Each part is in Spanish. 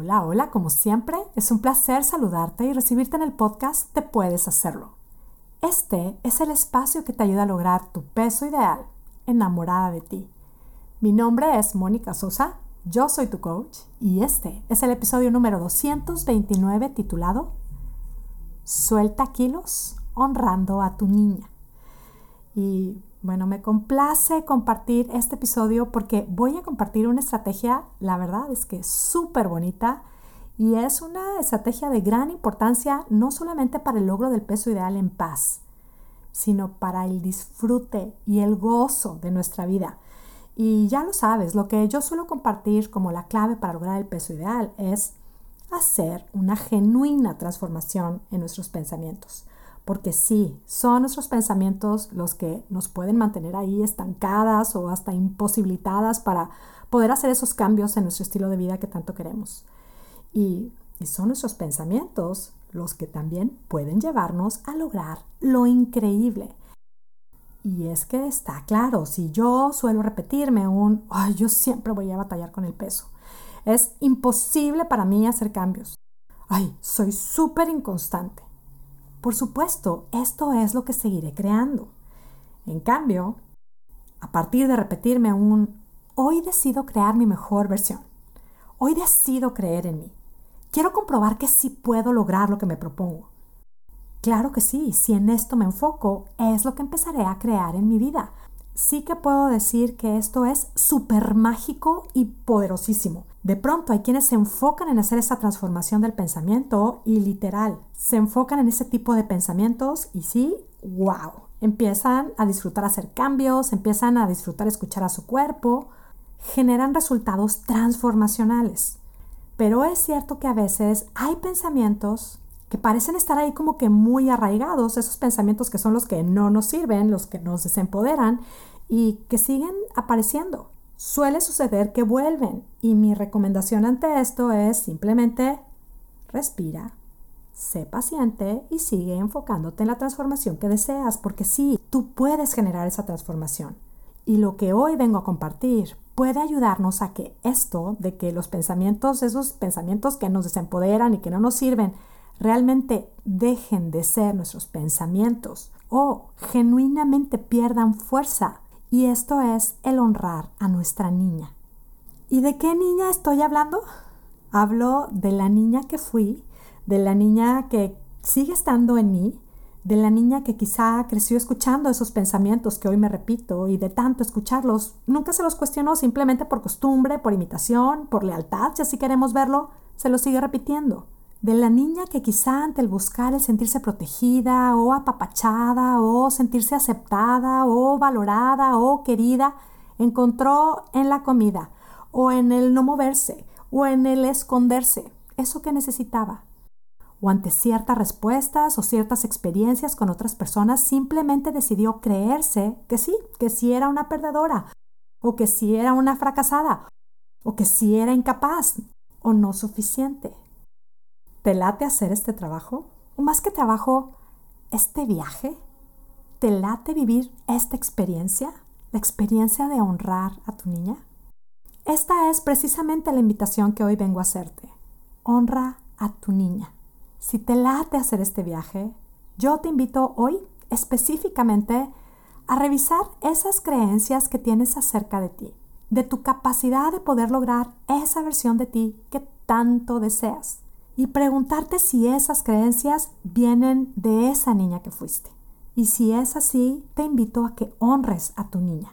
Hola, hola, como siempre, es un placer saludarte y recibirte en el podcast Te puedes hacerlo. Este es el espacio que te ayuda a lograr tu peso ideal, enamorada de ti. Mi nombre es Mónica Sosa, yo soy tu coach y este es el episodio número 229 titulado Suelta kilos honrando a tu niña. Y bueno, me complace compartir este episodio porque voy a compartir una estrategia, la verdad es que súper bonita y es una estrategia de gran importancia no solamente para el logro del peso ideal en paz, sino para el disfrute y el gozo de nuestra vida. Y ya lo sabes, lo que yo suelo compartir como la clave para lograr el peso ideal es hacer una genuina transformación en nuestros pensamientos porque sí, son nuestros pensamientos los que nos pueden mantener ahí estancadas o hasta imposibilitadas para poder hacer esos cambios en nuestro estilo de vida que tanto queremos. Y, son nuestros pensamientos los que también pueden llevarnos a lograr lo increíble. Y es que está claro, si yo suelo repetirme un, ay, yo siempre voy a batallar con el peso, es imposible para mí hacer cambios. Ay, soy súper inconstante. Por supuesto, esto es lo que seguiré creando. En cambio, a partir de repetirme un hoy decido crear mi mejor versión. Hoy decido creer en mí. Quiero comprobar que sí puedo lograr lo que me propongo. Claro que sí, si en esto me enfoco, es lo que empezaré a crear en mi vida. Sí que puedo decir que esto es súper mágico y poderosísimo. De pronto hay quienes se enfocan en hacer esa transformación del pensamiento y literal, se enfocan en ese tipo de pensamientos y sí, wow, empiezan a disfrutar hacer cambios, empiezan a disfrutar escuchar a su cuerpo, generan resultados transformacionales. Pero es cierto que a veces hay pensamientos que parecen estar ahí como que muy arraigados, esos pensamientos que son los que no nos sirven, los que nos desempoderan y que siguen apareciendo suele suceder que vuelven y mi recomendación ante esto es simplemente respira, sé paciente y sigue enfocándote en la transformación que deseas, porque sí, tú puedes generar esa transformación. Y lo que hoy vengo a compartir puede ayudarnos a que esto de que los pensamientos, esos pensamientos que nos desempoderan y que no nos sirven, realmente dejen de ser nuestros pensamientos o genuinamente pierdan fuerza y esto es el honrar a nuestra niña. ¿Y de qué niña estoy hablando? Hablo de la niña que fui, de la niña que sigue estando en mí, de la niña que quizá creció escuchando esos pensamientos que hoy me repito y de tanto escucharlos, nunca se los cuestionó simplemente por costumbre, por imitación, por lealtad, si así queremos verlo, se lo sigue repitiendo de la niña que quizá ante el buscar el sentirse protegida o apapachada o sentirse aceptada o valorada o querida, encontró en la comida o en el no moverse o en el esconderse eso que necesitaba. O ante ciertas respuestas o ciertas experiencias con otras personas simplemente decidió creerse que sí, que sí era una perdedora o que sí era una fracasada o que sí era incapaz o no suficiente. ¿Te late hacer este trabajo? O más que trabajo, este viaje. ¿Te late vivir esta experiencia? La experiencia de honrar a tu niña. Esta es precisamente la invitación que hoy vengo a hacerte. Honra a tu niña. Si te late hacer este viaje, yo te invito hoy específicamente a revisar esas creencias que tienes acerca de ti, de tu capacidad de poder lograr esa versión de ti que tanto deseas y preguntarte si esas creencias vienen de esa niña que fuiste. Y si es así, te invito a que honres a tu niña.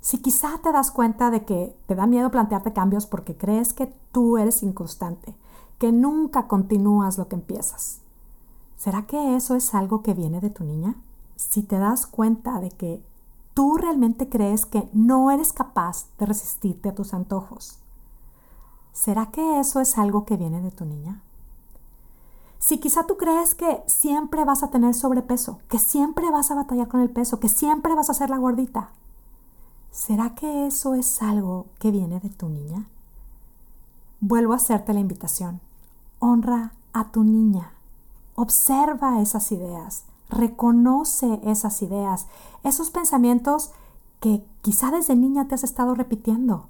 Si quizá te das cuenta de que te da miedo plantearte cambios porque crees que tú eres inconstante, que nunca continúas lo que empiezas, ¿será que eso es algo que viene de tu niña? Si te das cuenta de que tú realmente crees que no eres capaz de resistirte a tus antojos, ¿será que eso es algo que viene de tu niña? Si quizá tú crees que siempre vas a tener sobrepeso, que siempre vas a batallar con el peso, que siempre vas a ser la gordita, ¿será que eso es algo que viene de tu niña? Vuelvo a hacerte la invitación. Honra a tu niña. Observa esas ideas. Reconoce esas ideas, esos pensamientos que quizá desde niña te has estado repitiendo.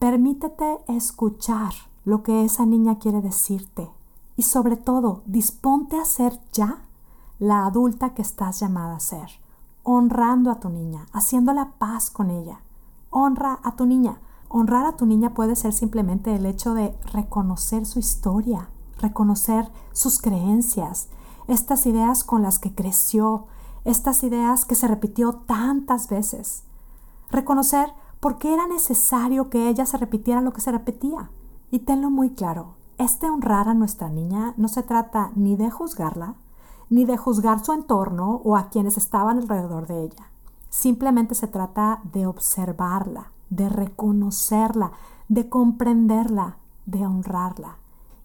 Permítete escuchar lo que esa niña quiere decirte y sobre todo disponte a ser ya la adulta que estás llamada a ser, honrando a tu niña, haciendo la paz con ella. Honra a tu niña. Honrar a tu niña puede ser simplemente el hecho de reconocer su historia, reconocer sus creencias, estas ideas con las que creció, estas ideas que se repitió tantas veces. Reconocer por qué era necesario que ella se repitiera lo que se repetía. Y tenlo muy claro, este honrar a nuestra niña no se trata ni de juzgarla, ni de juzgar su entorno o a quienes estaban alrededor de ella. Simplemente se trata de observarla, de reconocerla, de comprenderla, de honrarla.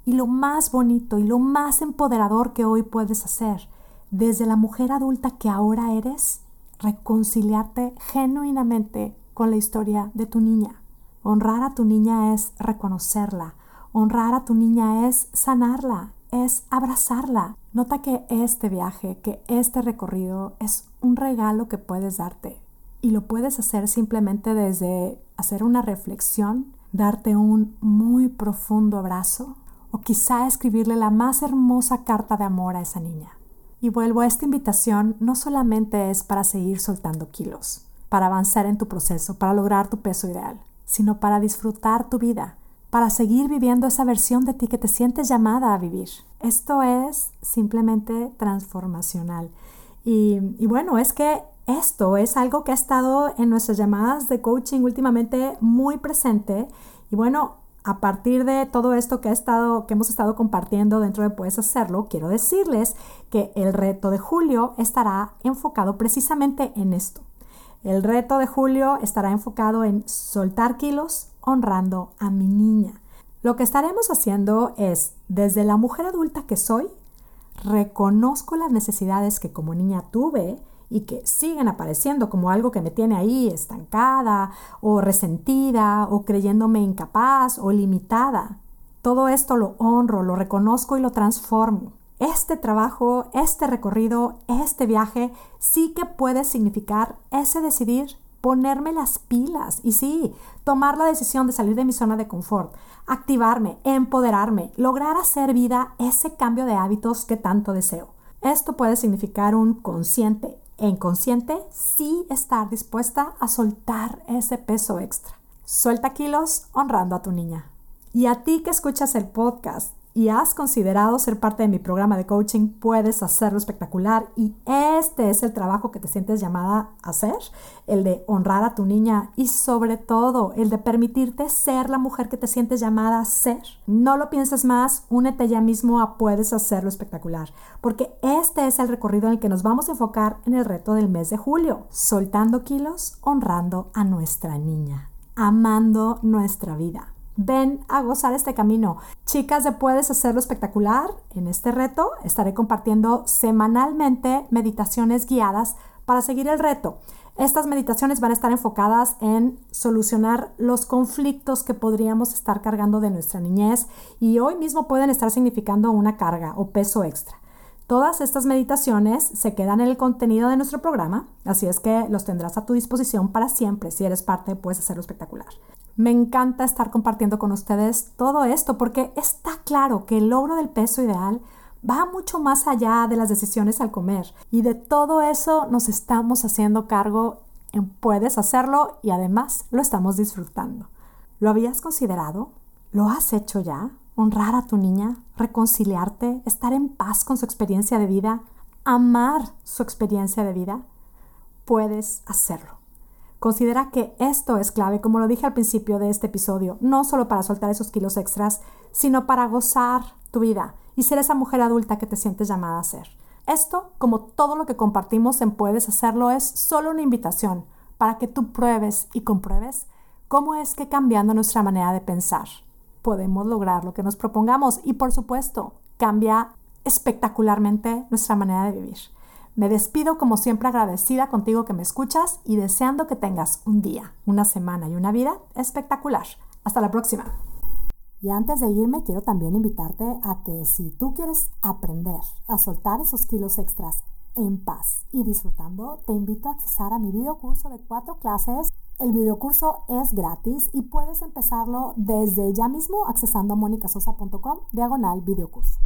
Y lo más bonito y lo más empoderador que hoy puedes hacer, desde la mujer adulta que ahora eres, reconciliarte genuinamente con la historia de tu niña. Honrar a tu niña es reconocerla, honrar a tu niña es sanarla, es abrazarla. Nota que este viaje, que este recorrido es un regalo que puedes darte y lo puedes hacer simplemente desde hacer una reflexión, darte un muy profundo abrazo o quizá escribirle la más hermosa carta de amor a esa niña. Y vuelvo a esta invitación, no solamente es para seguir soltando kilos, para avanzar en tu proceso, para lograr tu peso ideal, sino para disfrutar tu vida, para seguir viviendo esa versión de ti que te sientes llamada a vivir. Esto es simplemente transformacional. Y, bueno, es que esto es algo que ha estado en nuestras llamadas de coaching últimamente muy presente. Y bueno, a partir de todo esto que, ha estado, que hemos estado compartiendo dentro de Puedes Hacerlo, quiero decirles que el reto de julio estará enfocado precisamente en esto. El reto de julio estará enfocado en soltar kilos, honrando a mi niña. Lo que estaremos haciendo es, desde la mujer adulta que soy, reconozco las necesidades que como niña tuve y que siguen apareciendo como algo que me tiene ahí estancada o resentida o creyéndome incapaz o limitada. Todo esto lo honro, lo reconozco y lo transformo. Este trabajo, este recorrido, este viaje sí que puede significar ese decidir ponerme las pilas y sí, tomar la decisión de salir de mi zona de confort, activarme, empoderarme, lograr hacer vida ese cambio de hábitos que tanto deseo. Esto puede significar un consciente e inconsciente sí estar dispuesta a soltar ese peso extra. Suelta kilos honrando a tu niña. Y a ti que escuchas el podcast, y has considerado ser parte de mi programa de coaching, puedes hacerlo espectacular y este es el trabajo que te sientes llamada a hacer, el de honrar a tu niña y sobre todo el de permitirte ser la mujer que te sientes llamada a ser. No lo pienses más, únete ya mismo a puedes hacerlo espectacular, porque este es el recorrido en el que nos vamos a enfocar en el reto del mes de julio, soltando kilos, honrando a nuestra niña, amando nuestra vida. Ven a gozar este camino. Chicas de Puedes Hacerlo Espectacular, en este reto estaré compartiendo semanalmente meditaciones guiadas para seguir el reto. Estas meditaciones van a estar enfocadas en solucionar los conflictos que podríamos estar cargando de nuestra niñez y hoy mismo pueden estar significando una carga o peso extra. Todas estas meditaciones se quedan en el contenido de nuestro programa, así es que los tendrás a tu disposición para siempre. Si eres parte, puedes hacerlo espectacular. Me encanta estar compartiendo con ustedes todo esto porque está claro que el logro del peso ideal va mucho más allá de las decisiones al comer y de todo eso nos estamos haciendo cargo en puedes hacerlo y además lo estamos disfrutando. ¿Lo habías considerado? ¿Lo has hecho ya? Honrar a tu niña, reconciliarte, estar en paz con su experiencia de vida, amar su experiencia de vida. Puedes hacerlo. Considera que esto es clave, como lo dije al principio de este episodio, no solo para soltar esos kilos extras, sino para gozar tu vida y ser esa mujer adulta que te sientes llamada a ser. Esto, como todo lo que compartimos en Puedes Hacerlo, es solo una invitación para que tú pruebes y compruebes cómo es que cambiando nuestra manera de pensar podemos lograr lo que nos propongamos y por supuesto cambia espectacularmente nuestra manera de vivir. Me despido como siempre agradecida contigo que me escuchas y deseando que tengas un día, una semana y una vida espectacular. Hasta la próxima. Y antes de irme, quiero también invitarte a que si tú quieres aprender a soltar esos kilos extras en paz y disfrutando, te invito a accesar a mi video curso de cuatro clases El videocurso es gratis y puedes empezarlo desde ya mismo accesando a monicasosa.com diagonal videocurso.